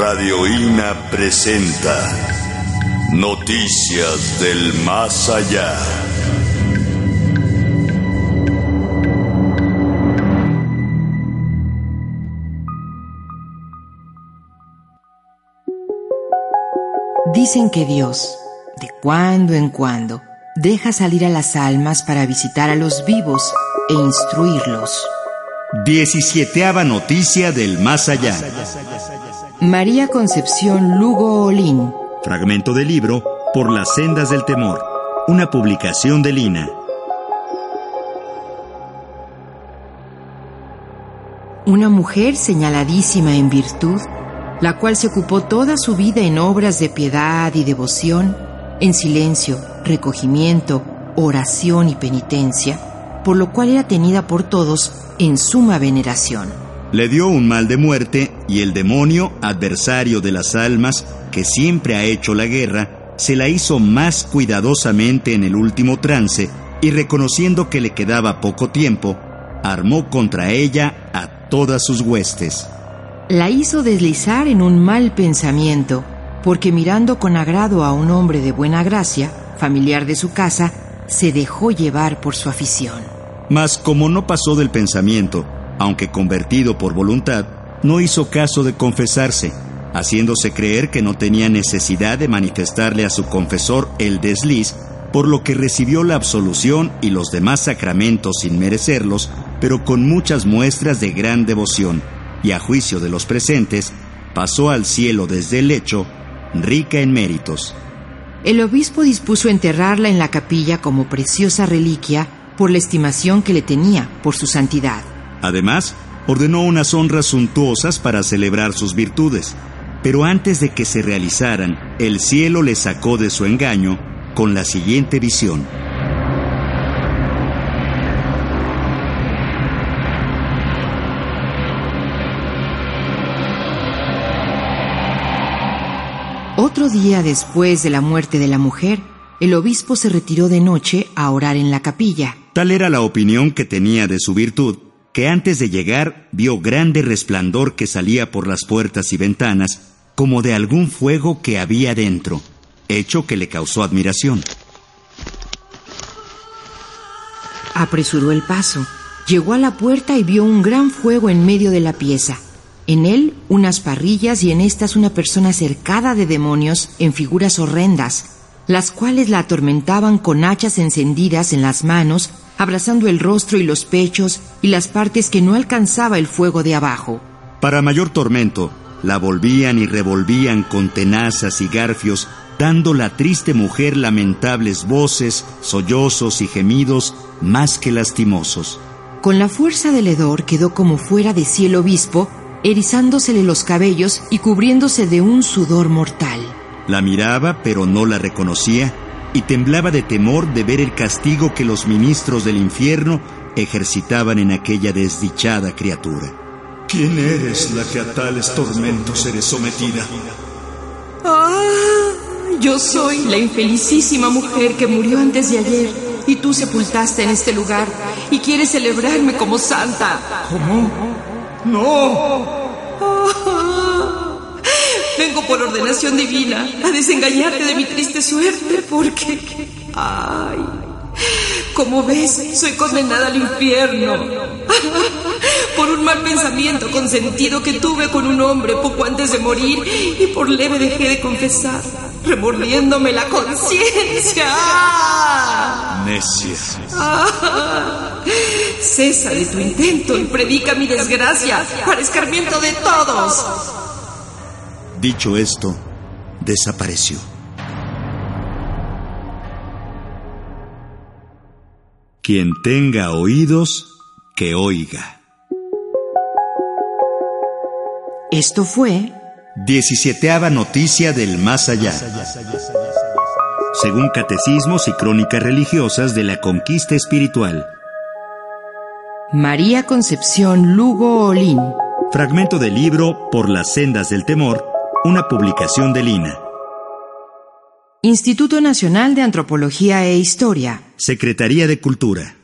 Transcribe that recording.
Radio INA presenta Noticias del Más Allá. Dicen que Dios, de cuando en cuando, deja salir a las almas para visitar a los vivos e instruirlos. Diecisiete noticia del más allá. María Concepción Lugo Olín. Fragmento del libro Por las sendas del temor. Una publicación de Lina. Una mujer señaladísima en virtud, la cual se ocupó toda su vida en obras de piedad y devoción, en silencio, recogimiento, oración y penitencia, por lo cual era tenida por todos en suma veneración. Le dio un mal de muerte y el demonio, adversario de las almas, que siempre ha hecho la guerra, se la hizo más cuidadosamente en el último trance y reconociendo que le quedaba poco tiempo, armó contra ella a todas sus huestes. La hizo deslizar en un mal pensamiento, porque mirando con agrado a un hombre de buena gracia, familiar de su casa, se dejó llevar por su afición. Mas como no pasó del pensamiento, aunque convertido por voluntad, no hizo caso de confesarse, haciéndose creer que no tenía necesidad de manifestarle a su confesor el desliz, por lo que recibió la absolución y los demás sacramentos sin merecerlos, pero con muchas muestras de gran devoción, y a juicio de los presentes, pasó al cielo desde el lecho, rica en méritos. El obispo dispuso enterrarla en la capilla como preciosa reliquia por la estimación que le tenía por su santidad. Además, ordenó unas honras suntuosas para celebrar sus virtudes. Pero antes de que se realizaran, el cielo le sacó de su engaño con la siguiente visión. Otro día después de la muerte de la mujer, el obispo se retiró de noche a orar en la capilla. Tal era la opinión que tenía de su virtud, que antes de llegar vio grande resplandor que salía por las puertas y ventanas, como de algún fuego que había dentro, hecho que le causó admiración. Apresuró el paso, llegó a la puerta y vio un gran fuego en medio de la pieza. En él unas parrillas y en estas una persona cercada de demonios en figuras horrendas, las cuales la atormentaban con hachas encendidas en las manos, abrazando el rostro y los pechos y las partes que no alcanzaba el fuego de abajo. Para mayor tormento, la volvían y revolvían con tenazas y garfios, dando la triste mujer lamentables voces, sollozos y gemidos más que lastimosos. Con la fuerza del hedor quedó como fuera de cielo obispo, erizándosele los cabellos y cubriéndose de un sudor mortal. La miraba, pero no la reconocía, y temblaba de temor de ver el castigo que los ministros del infierno ejercitaban en aquella desdichada criatura. ¿Quién eres la que a tales tormentos eres sometida? Ah, yo soy la infelicísima mujer que murió antes de ayer y tú sepultaste en este lugar y quieres celebrarme como santa. ¿Cómo? ¡No! Vengo por ordenación divina a desengañarte de mi triste suerte porque... ¡Ay! Como ves, soy condenada al infierno. por un mal pensamiento consentido que tuve con un hombre poco antes de morir y por leve dejé de confesar, remordiéndome la conciencia. Necia. cesa de tu intento y predica mi desgracia para escarmiento de todos. Dicho esto, desapareció. Quien tenga oídos, que oiga. Esto fue Diecisiete noticia del más allá. Según catecismos y crónicas religiosas de la conquista espiritual. María Concepción Lugo Olín. Fragmento del libro Por las sendas del temor una publicación de Lina. Instituto Nacional de Antropología e Historia. Secretaría de Cultura.